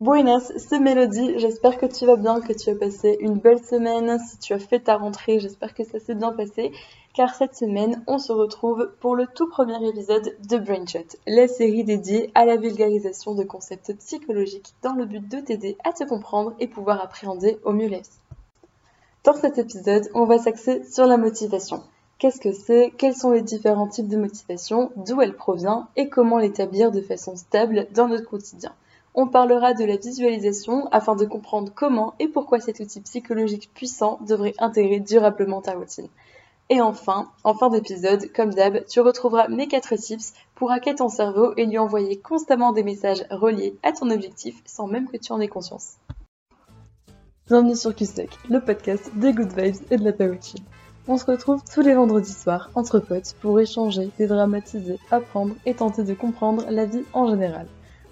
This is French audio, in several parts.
Buenas, c'est Mélodie. J'espère que tu vas bien, que tu as passé une belle semaine. Si tu as fait ta rentrée, j'espère que ça s'est bien passé. Car cette semaine, on se retrouve pour le tout premier épisode de Brainshot, la série dédiée à la vulgarisation de concepts psychologiques dans le but de t'aider à te comprendre et pouvoir appréhender au mieux la vie. Dans cet épisode, on va s'axer sur la motivation. Qu'est-ce que c'est? Quels sont les différents types de motivation? D'où elle provient? Et comment l'établir de façon stable dans notre quotidien? On parlera de la visualisation afin de comprendre comment et pourquoi cet outil psychologique puissant devrait intégrer durablement ta routine. Et enfin, en fin d'épisode, comme d'hab, tu retrouveras mes 4 tips pour hacker ton cerveau et lui envoyer constamment des messages reliés à ton objectif sans même que tu en aies conscience. Bienvenue sur QSTEC, le podcast des good vibes et de la routine. On se retrouve tous les vendredis soirs entre potes pour échanger, dédramatiser, apprendre et tenter de comprendre la vie en général.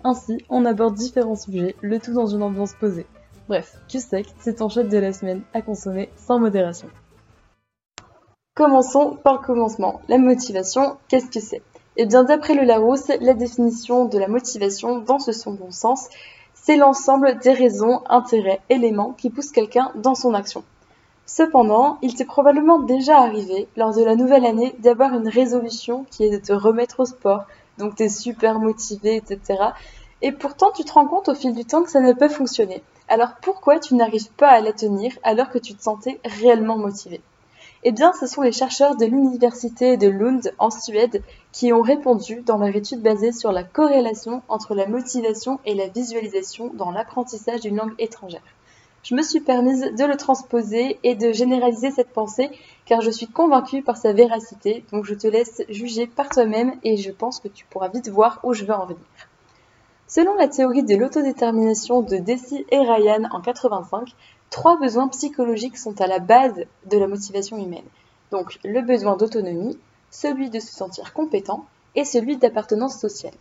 Ainsi, on aborde différents sujets, le tout dans une ambiance posée. Bref, QSEC, c'est ton shot de la semaine à consommer sans modération. Commençons par le commencement. La motivation, qu'est-ce que c'est? Eh bien, d'après le Larousse, la définition de la motivation, dans ce son bon sens, c'est l'ensemble des raisons, intérêts, éléments qui poussent quelqu'un dans son action. Cependant, il t'est probablement déjà arrivé, lors de la nouvelle année, d'avoir une résolution qui est de te remettre au sport, donc tu es super motivé, etc. Et pourtant, tu te rends compte au fil du temps que ça ne peut fonctionner. Alors pourquoi tu n'arrives pas à la tenir alors que tu te sentais réellement motivé? Eh bien, ce sont les chercheurs de l'université de Lund en Suède qui ont répondu dans leur étude basée sur la corrélation entre la motivation et la visualisation dans l'apprentissage d'une langue étrangère. Je me suis permise de le transposer et de généraliser cette pensée car je suis convaincue par sa véracité, donc je te laisse juger par toi-même et je pense que tu pourras vite voir où je veux en venir. Selon la théorie de l'autodétermination de Deci et Ryan en 85, trois besoins psychologiques sont à la base de la motivation humaine. Donc le besoin d'autonomie, celui de se sentir compétent et celui d'appartenance sociale.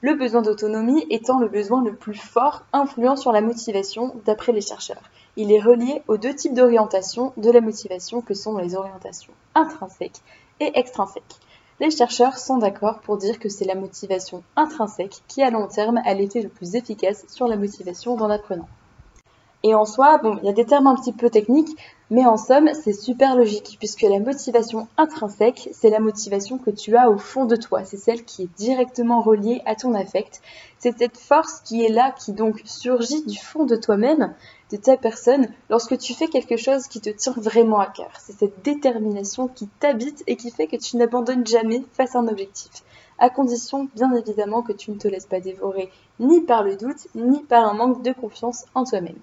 Le besoin d'autonomie étant le besoin le plus fort influent sur la motivation d'après les chercheurs. Il est relié aux deux types d'orientation de la motivation que sont les orientations intrinsèques et extrinsèques. Les chercheurs sont d'accord pour dire que c'est la motivation intrinsèque qui à long terme a l'effet le plus efficace sur la motivation d'un apprenant. Et en soi, bon, il y a des termes un petit peu techniques, mais en somme, c'est super logique, puisque la motivation intrinsèque, c'est la motivation que tu as au fond de toi, c'est celle qui est directement reliée à ton affect, c'est cette force qui est là, qui donc surgit du fond de toi-même, de ta personne, lorsque tu fais quelque chose qui te tient vraiment à cœur. C'est cette détermination qui t'habite et qui fait que tu n'abandonnes jamais face à un objectif, à condition bien évidemment que tu ne te laisses pas dévorer ni par le doute, ni par un manque de confiance en toi-même.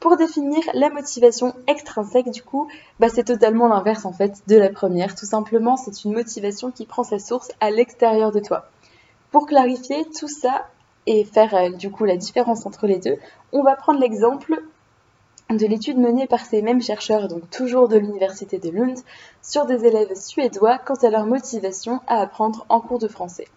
Pour définir la motivation extrinsèque, du coup, bah, c'est totalement l'inverse en fait de la première. Tout simplement, c'est une motivation qui prend sa source à l'extérieur de toi. Pour clarifier tout ça et faire euh, du coup la différence entre les deux, on va prendre l'exemple de l'étude menée par ces mêmes chercheurs, donc toujours de l'université de Lund, sur des élèves suédois quant à leur motivation à apprendre en cours de français.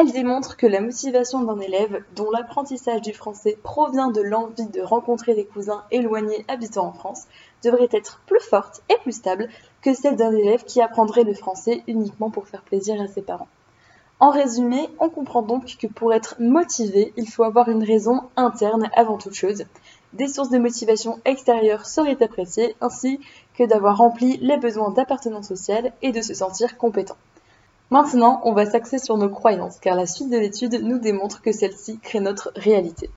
Elle démontre que la motivation d'un élève dont l'apprentissage du français provient de l'envie de rencontrer des cousins éloignés habitant en France devrait être plus forte et plus stable que celle d'un élève qui apprendrait le français uniquement pour faire plaisir à ses parents. En résumé, on comprend donc que pour être motivé, il faut avoir une raison interne avant toute chose. Des sources de motivation extérieures seraient appréciées, ainsi que d'avoir rempli les besoins d'appartenance sociale et de se sentir compétent. Maintenant, on va s'axer sur nos croyances, car la suite de l'étude nous démontre que celle-ci crée notre réalité.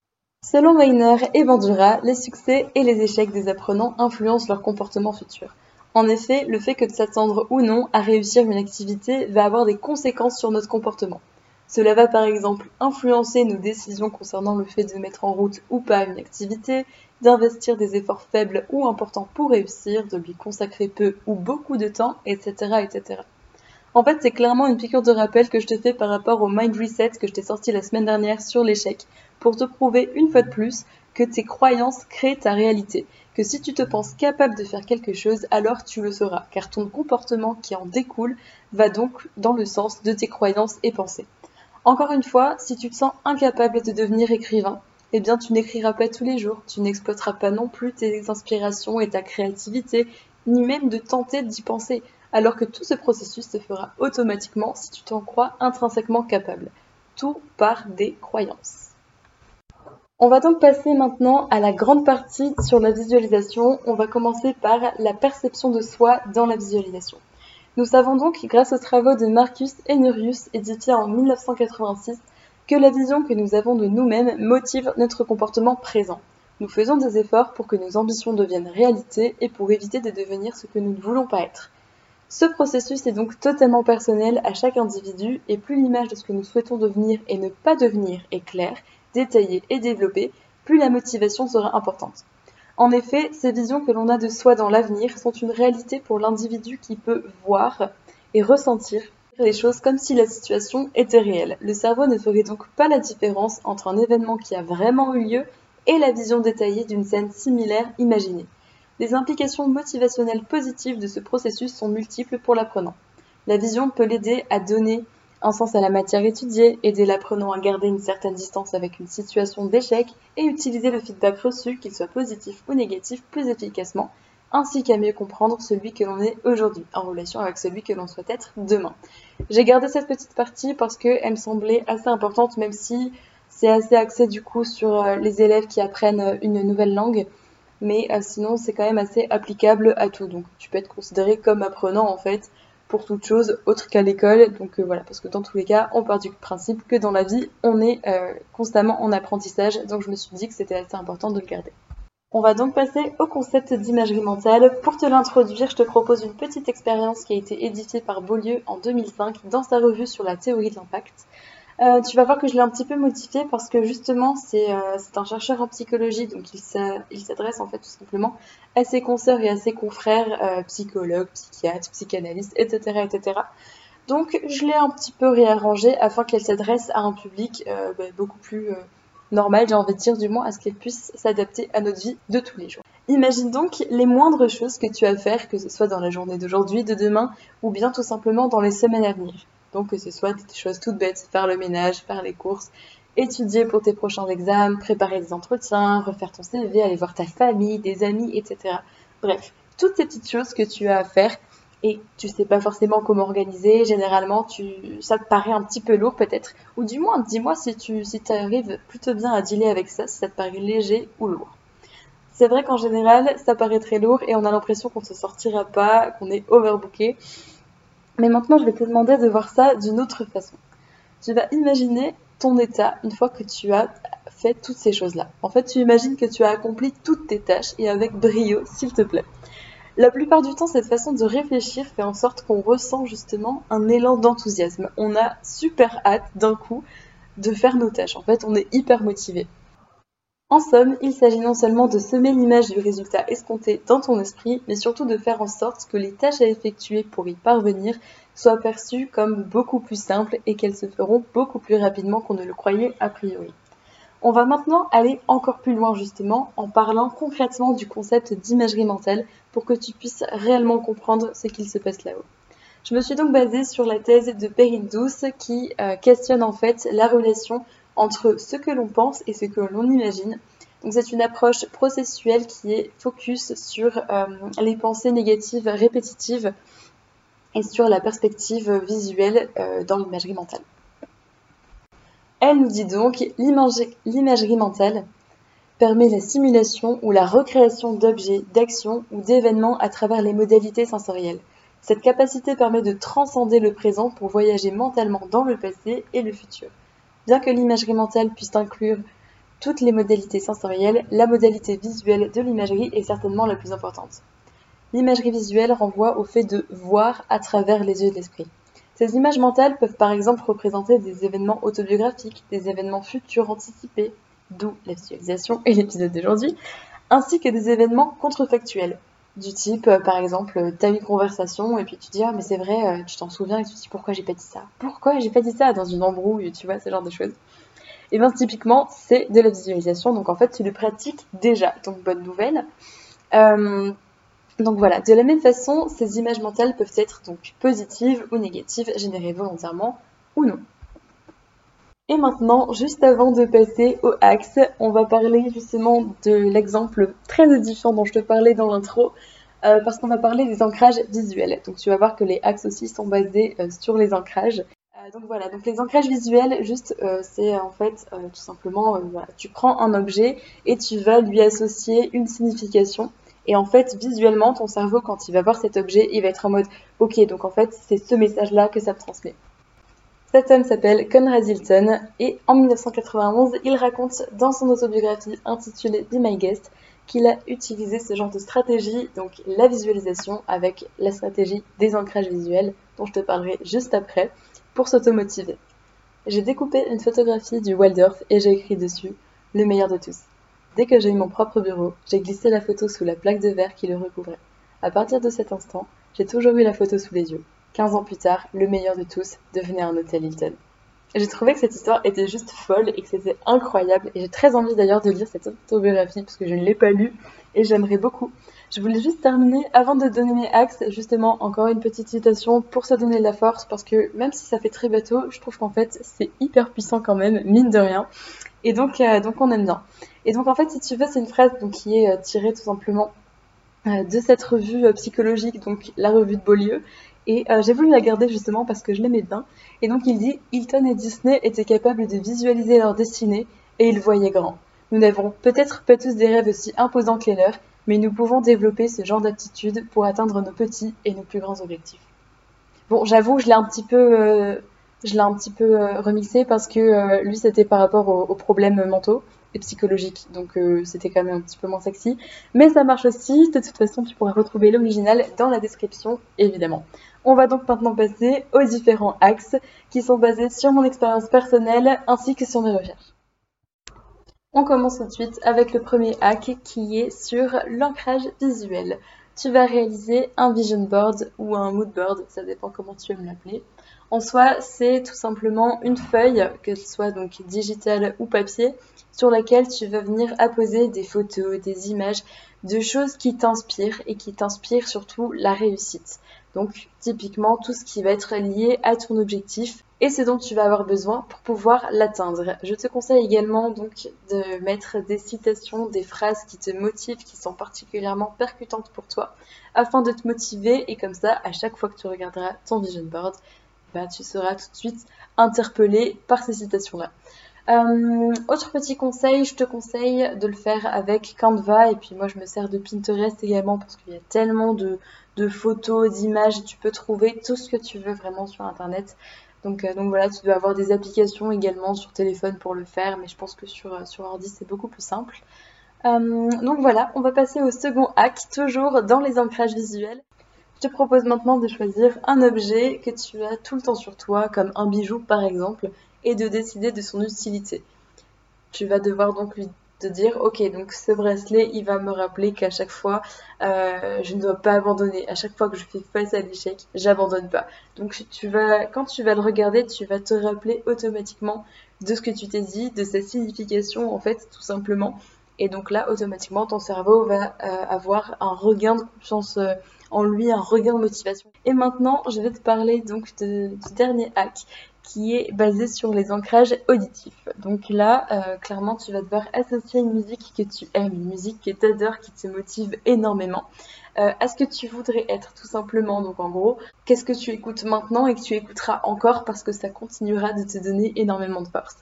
Selon Weiner et Bandura, les succès et les échecs des apprenants influencent leur comportement futur. En effet, le fait que de s'attendre ou non à réussir une activité va avoir des conséquences sur notre comportement. Cela va par exemple influencer nos décisions concernant le fait de mettre en route ou pas une activité, d'investir des efforts faibles ou importants pour réussir, de lui consacrer peu ou beaucoup de temps, etc. En fait, c'est clairement une piqûre de rappel que je te fais par rapport au Mind Reset que je t'ai sorti la semaine dernière sur l'échec, pour te prouver une fois de plus que tes croyances créent ta réalité, que si tu te penses capable de faire quelque chose, alors tu le seras, car ton comportement qui en découle va donc dans le sens de tes croyances et pensées. Encore une fois, si tu te sens incapable de devenir écrivain, eh bien tu n'écriras pas tous les jours, tu n'exploiteras pas non plus tes inspirations et ta créativité, ni même de tenter d'y penser alors que tout ce processus se fera automatiquement si tu t'en crois intrinsèquement capable. Tout part des croyances. On va donc passer maintenant à la grande partie sur la visualisation. On va commencer par la perception de soi dans la visualisation. Nous savons donc, grâce aux travaux de Marcus Enerius, édifiés en 1986, que la vision que nous avons de nous-mêmes motive notre comportement présent. Nous faisons des efforts pour que nos ambitions deviennent réalité et pour éviter de devenir ce que nous ne voulons pas être. Ce processus est donc totalement personnel à chaque individu et plus l'image de ce que nous souhaitons devenir et ne pas devenir est claire, détaillée et développée, plus la motivation sera importante. En effet, ces visions que l'on a de soi dans l'avenir sont une réalité pour l'individu qui peut voir et ressentir les choses comme si la situation était réelle. Le cerveau ne ferait donc pas la différence entre un événement qui a vraiment eu lieu et la vision détaillée d'une scène similaire imaginée. Les implications motivationnelles positives de ce processus sont multiples pour l'apprenant. La vision peut l'aider à donner un sens à la matière étudiée, aider l'apprenant à garder une certaine distance avec une situation d'échec et utiliser le feedback reçu, qu'il soit positif ou négatif, plus efficacement, ainsi qu'à mieux comprendre celui que l'on est aujourd'hui, en relation avec celui que l'on souhaite être demain. J'ai gardé cette petite partie parce qu'elle me semblait assez importante, même si c'est assez axé du coup sur euh, les élèves qui apprennent une nouvelle langue mais euh, sinon c'est quand même assez applicable à tout. Donc tu peux être considéré comme apprenant en fait pour toute chose autre qu'à l'école. Donc euh, voilà, parce que dans tous les cas, on part du principe que dans la vie, on est euh, constamment en apprentissage. Donc je me suis dit que c'était assez important de le garder. On va donc passer au concept d'imagerie mentale. Pour te l'introduire, je te propose une petite expérience qui a été éditée par Beaulieu en 2005 dans sa revue sur la théorie de l'impact. Euh, tu vas voir que je l'ai un petit peu modifié parce que justement c'est euh, un chercheur en psychologie, donc il s'adresse en fait tout simplement à ses consoeurs et à ses confrères euh, psychologues, psychiatres, psychanalystes, etc. etc. Donc je l'ai un petit peu réarrangé afin qu'elle s'adresse à un public bah, beaucoup plus normal, j'ai envie de dire du moins à ce qu'elle puisse s'adapter à notre vie de tous les jours. Imagine donc les moindres choses que tu as à faire, que ce soit dans la journée d'aujourd'hui, de demain, ou bien tout simplement dans les semaines à venir. Donc que ce soit des choses toutes bêtes, faire le ménage, faire les courses, étudier pour tes prochains examens, préparer des entretiens, refaire ton CV, aller voir ta famille, des amis, etc. Bref, toutes ces petites choses que tu as à faire et tu sais pas forcément comment organiser, généralement tu, ça te paraît un petit peu lourd peut-être, ou du moins dis-moi si tu si arrives plutôt bien à dealer avec ça, si ça te paraît léger ou lourd. C'est vrai qu'en général, ça paraît très lourd et on a l'impression qu'on ne se sortira pas, qu'on est overbooké. Mais maintenant, je vais te demander de voir ça d'une autre façon. Tu vas imaginer ton état une fois que tu as fait toutes ces choses-là. En fait, tu imagines que tu as accompli toutes tes tâches et avec brio, s'il te plaît. La plupart du temps, cette façon de réfléchir fait en sorte qu'on ressent justement un élan d'enthousiasme. On a super hâte d'un coup de faire nos tâches. En fait, on est hyper motivé. En somme, il s'agit non seulement de semer l'image du résultat escompté dans ton esprit, mais surtout de faire en sorte que les tâches à effectuer pour y parvenir soient perçues comme beaucoup plus simples et qu'elles se feront beaucoup plus rapidement qu'on ne le croyait a priori. On va maintenant aller encore plus loin justement en parlant concrètement du concept d'imagerie mentale pour que tu puisses réellement comprendre ce qu'il se passe là-haut. Je me suis donc basée sur la thèse de Perrin Douce qui euh, questionne en fait la relation entre ce que l'on pense et ce que l'on imagine. C'est une approche processuelle qui est focus sur euh, les pensées négatives répétitives et sur la perspective visuelle euh, dans l'imagerie mentale. Elle nous dit donc l'imagerie mentale permet la simulation ou la recréation d'objets, d'actions ou d'événements à travers les modalités sensorielles. Cette capacité permet de transcender le présent pour voyager mentalement dans le passé et le futur. Bien que l'imagerie mentale puisse inclure toutes les modalités sensorielles, la modalité visuelle de l'imagerie est certainement la plus importante. L'imagerie visuelle renvoie au fait de voir à travers les yeux de l'esprit. Ces images mentales peuvent par exemple représenter des événements autobiographiques, des événements futurs anticipés, d'où la visualisation et l'épisode d'aujourd'hui, ainsi que des événements contrefactuels, du type, euh, par exemple, euh, t'as une conversation et puis tu dis, ah, mais c'est vrai, euh, tu t'en souviens et tu te dis, pourquoi j'ai pas dit ça? Pourquoi j'ai pas dit ça? Dans une embrouille, tu vois, ce genre de choses. Et bien, typiquement, c'est de la visualisation, donc en fait, tu le pratiques déjà. Donc, bonne nouvelle. donc voilà, de la même façon, ces images mentales peuvent être donc positives ou négatives, générées volontairement ou non. Et maintenant, juste avant de passer au axe, on va parler justement de l'exemple très édifiant dont je te parlais dans l'intro, euh, parce qu'on va parler des ancrages visuels. Donc tu vas voir que les axes aussi sont basés euh, sur les ancrages. Euh, donc voilà, donc les ancrages visuels, juste, c'est en fait tout simplement, tu prends un objet et tu vas lui associer une signification. Et en fait, visuellement, ton cerveau, quand il va voir cet objet, il va être en mode, ok, donc en fait, c'est ce message-là que ça me transmet. Cet homme s'appelle Conrad Hilton et en 1991, il raconte dans son autobiographie intitulée Be My Guest qu'il a utilisé ce genre de stratégie, donc la visualisation avec la stratégie des ancrages visuels, dont je te parlerai juste après, pour s'automotiver. J'ai découpé une photographie du Waldorf et j'ai écrit dessus le meilleur de tous. Dès que j'ai eu mon propre bureau, j'ai glissé la photo sous la plaque de verre qui le recouvrait. À partir de cet instant, j'ai toujours eu la photo sous les yeux. 15 ans plus tard, le meilleur de tous devenait un hôtel Hilton. J'ai trouvé que cette histoire était juste folle et que c'était incroyable. Et j'ai très envie d'ailleurs de lire cette autobiographie parce que je ne l'ai pas lue et j'aimerais beaucoup. Je voulais juste terminer avant de donner mes axes, justement encore une petite citation pour se donner de la force parce que même si ça fait très bateau, je trouve qu'en fait c'est hyper puissant quand même, mine de rien. Et donc, euh, donc on aime bien. Et donc en fait, si tu veux, c'est une phrase qui est euh, tirée tout simplement euh, de cette revue psychologique, donc la revue de Beaulieu, et euh, j'ai voulu la garder justement parce que je l'aimais bien. Et donc il dit Hilton et Disney étaient capables de visualiser leur destinée et ils voyaient grand. Nous n'avons peut-être pas tous des rêves aussi imposants que les leurs, mais nous pouvons développer ce genre d'aptitude pour atteindre nos petits et nos plus grands objectifs. Bon, j'avoue, je l'ai un petit peu, euh, je l'ai un petit peu euh, remixé parce que lui c'était par rapport aux problèmes mentaux et psychologique. Donc c'était quand même un petit peu moins sexy. Mais ça marche aussi. De toute façon, tu pourras retrouver l'original dans la description, évidemment. On va donc maintenant passer aux différents axes qui sont basés sur mon expérience personnelle ainsi que sur mes recherches. On commence tout de suite avec le premier hack qui est sur l'ancrage visuel. Tu vas réaliser un vision board ou un mood board, ça dépend comment tu aimes l'appeler. En soi, c'est tout simplement une feuille, qu'elle soit donc digitale ou papier, sur laquelle tu vas venir apposer des photos, des images, de choses qui t'inspirent et qui t'inspirent surtout la réussite. Donc typiquement tout ce qui va être lié à ton objectif et ce dont tu vas avoir besoin pour pouvoir l'atteindre. Je te conseille également donc de mettre des citations, des phrases qui te motivent, qui sont particulièrement percutantes pour toi, afin de te motiver et comme ça, à chaque fois que tu regarderas ton vision board, bah, tu seras tout de suite interpellé par ces citations-là. Euh, autre petit conseil, je te conseille de le faire avec Canva et puis moi je me sers de Pinterest également parce qu'il y a tellement de, photos, d'images, tu peux trouver tout ce que tu veux vraiment sur internet. Donc, euh, donc voilà, tu dois avoir des applications également sur téléphone pour le faire, mais je pense que sur, sur ordi c'est beaucoup plus simple. Euh, donc voilà, on va passer au second hack, toujours dans les ancrages visuels. Je te propose maintenant de choisir un objet que tu as tout le temps sur toi, comme un bijou par exemple, et de décider de son utilité. Tu vas devoir donc lui te dire, ok, donc ce bracelet, il va me rappeler qu'à chaque fois, euh, je ne dois pas abandonner. À chaque fois que je fais face à l'échec, j'abandonne pas. Donc tu vas, quand tu vas le regarder, tu vas te rappeler automatiquement de ce que tu t'es dit, de sa signification en fait, tout simplement. Et donc là, automatiquement, ton cerveau va euh, avoir un regain de confiance euh, en lui, un regain de motivation. Et maintenant, je vais te parler donc du dernier hack qui est basé sur les ancrages auditifs. Donc là, euh, clairement, tu vas devoir associer une musique que tu aimes, une musique que tu adores, qui te motive énormément, euh, à ce que tu voudrais être tout simplement. Donc en gros, qu'est-ce que tu écoutes maintenant et que tu écouteras encore parce que ça continuera de te donner énormément de force?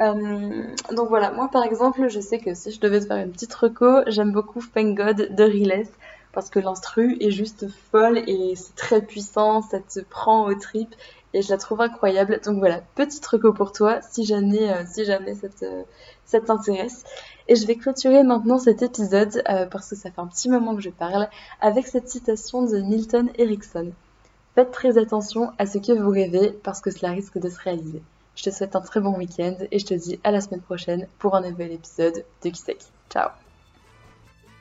Euh, donc voilà, moi par exemple, je sais que si je devais te faire une petite reco, j'aime beaucoup Thank God de Riles parce que l'instru est juste folle et c'est très puissant, ça te prend au trip et je la trouve incroyable. Donc voilà, petite reco pour toi si jamais, euh, si jamais ça t'intéresse. Et je vais clôturer maintenant cet épisode euh, parce que ça fait un petit moment que je parle avec cette citation de Milton Erickson. Faites très attention à ce que vous rêvez parce que cela risque de se réaliser. Je te souhaite un très bon week-end et je te dis à la semaine prochaine pour un nouvel épisode de Kiseki. Ciao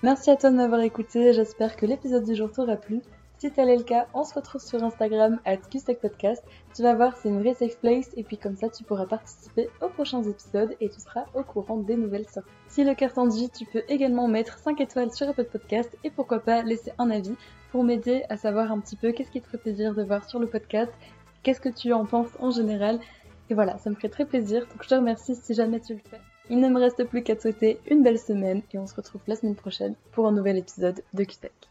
Merci à toi de m'avoir écouté, j'espère que l'épisode du jour t'aura plu. Si tel est le cas, on se retrouve sur Instagram at Podcast. Tu vas voir, c'est une vraie safe place et puis comme ça tu pourras participer aux prochains épisodes et tu seras au courant des nouvelles sorties. Si le cœur t'en dit, tu peux également mettre 5 étoiles sur Apple Podcast et pourquoi pas laisser un avis pour m'aider à savoir un petit peu qu'est-ce qui te ferait plaisir de voir sur le podcast, qu'est-ce que tu en penses en général. Et voilà, ça me ferait très plaisir, donc je te remercie si jamais tu le fais. Il ne me reste plus qu'à te souhaiter une belle semaine et on se retrouve la semaine prochaine pour un nouvel épisode de QSEC.